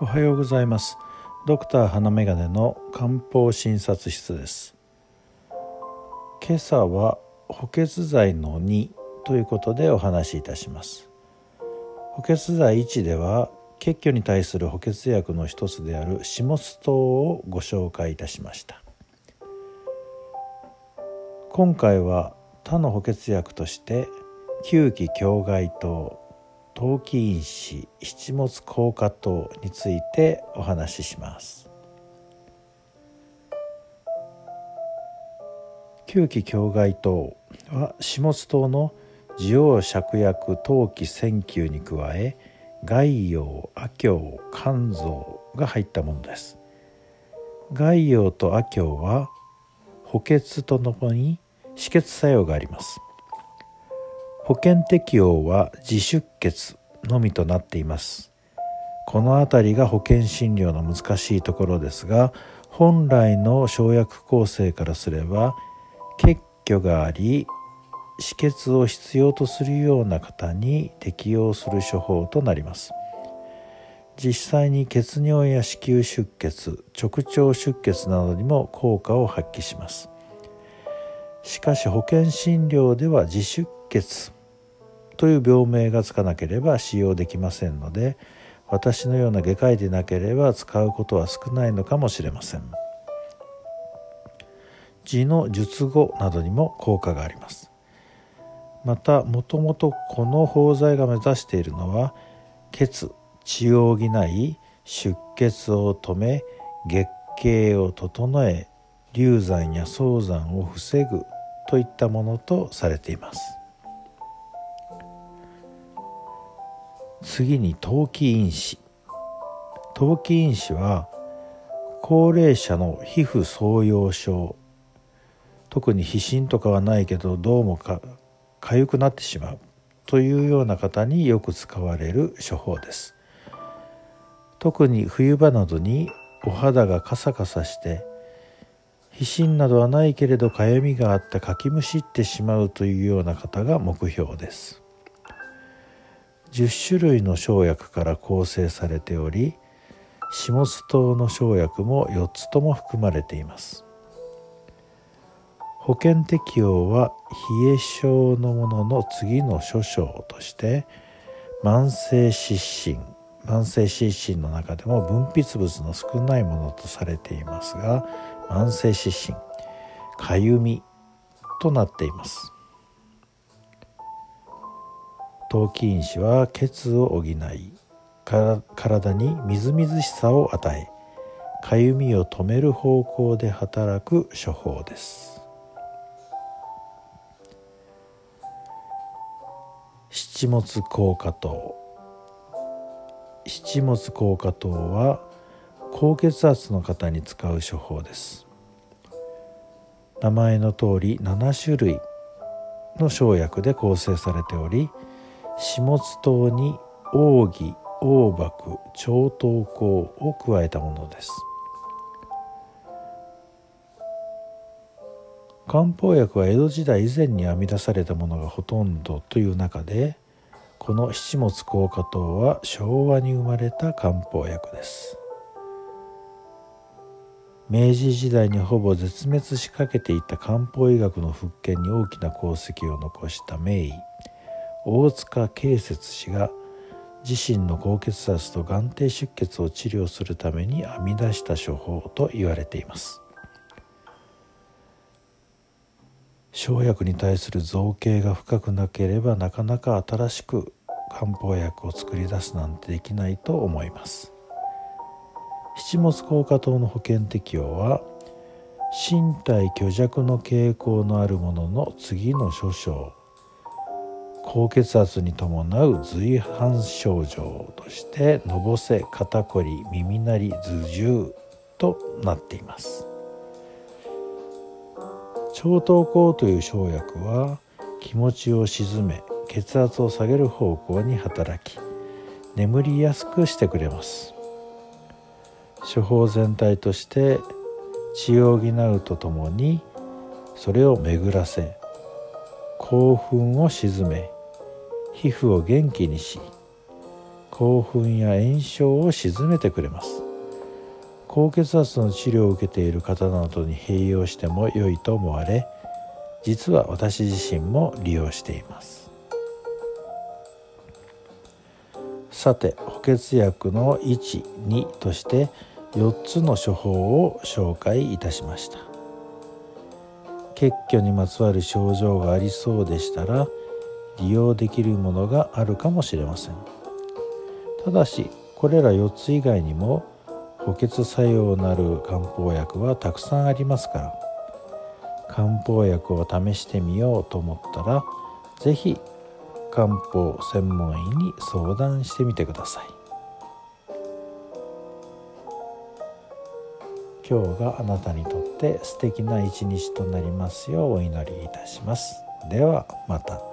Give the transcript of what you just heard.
おはようございます。ドクター花眼鏡の漢方診察室です。今朝は補欠剤の2ということでお話しいたします。補欠剤1では血虚に対する補欠薬の一つであるシモス糖をご紹介いたしました。今回は他の補欠薬として吸気境外糖陶器因子七物硬化等についてお話しします。吸気境外糖は始末糖の滋養芍薬陶器線球に加え外葉亜鏡肝臓が入ったものです。外葉と亜鏡は補欠とともに止血作用があります。保険適用は自出血のみとなっています。この辺りが保険診療の難しいところですが本来の生薬構成からすれば血虚があり止血を必要とするような方に適用する処方となります。実際に血尿や子宮出血直腸出血などにも効果を発揮します。しかし保険診療では自出血という病名がつかなければ使用できませんので私のような外科医でなければ使うことは少ないのかもしれません。痔の術後などにも効果があります。またもともとこの包材が目指しているのは血血を補い出血を止め月経を整え流産や早産を防ぐといったものとされています。次に陶器因子。陶器因子は高齢者の皮膚創用症。特に皮疹とかはないけどどうもか痒くなってしまう。というような方によく使われる処方です。特に冬場などにお肌がカサカサして皮疹などはないけれどかゆみがあってかきむしってしまうというような方が目標です。10種類の生薬から構成されており下津糖の生薬も4つとも含まれています。保険適用は冷え症のものの次の諸症として慢性湿疹慢性湿疹の中でも分泌物の少ないものとされていますが慢性湿疹かゆみとなっています。陶器因子は血を補い体にみずみずしさを与えかゆみを止める方向で働く処方です。七物硬化糖七物硬化糖は高血圧の方に使う処方です。名前の通り7種類の生薬で構成されており始末糖に奥義黄麦超糖香を加えたものです。漢方薬は江戸時代以前に編み出されたものがほとんどという中でこの七物硬化糖は昭和に生まれた漢方薬です。明治時代にほぼ絶滅しかけていた漢方医学の復権に大きな功績を残した名医。大塚慶節氏が自身の高血圧と眼底出血を治療するために編み出した処方と言われています。生薬に対する造形が深くなければなかなか新しく漢方薬を作り出すなんてできないと思います。七物硬化糖の保険適用は身体虚弱の傾向のあるものの次の諸症。高血圧に伴う随伴症状としてのぼせ肩こり耳鳴り頭重となっています。超糖香という生薬は気持ちを鎮め血圧を下げる方向に働き眠りやすくしてくれます。処方全体として血を補うとともにそれを巡らせ興奮を鎮め皮膚を元気にし興奮や炎症を鎮めてくれます。高血圧の治療を受けている方などに併用しても良いと思われ実は私自身も利用しています。さて補欠薬の12として4つの処方を紹介いたしました。血虚にまつわる症状がありそうでしたら利用できるものがあるかもしれません。ただしこれら4つ以外にも補欠作用なる漢方薬はたくさんありますから漢方薬を試してみようと思ったら是非漢方専門医に相談してみてください。今日があなたにとって素敵な一日となりますようお祈りいたします。ではまた。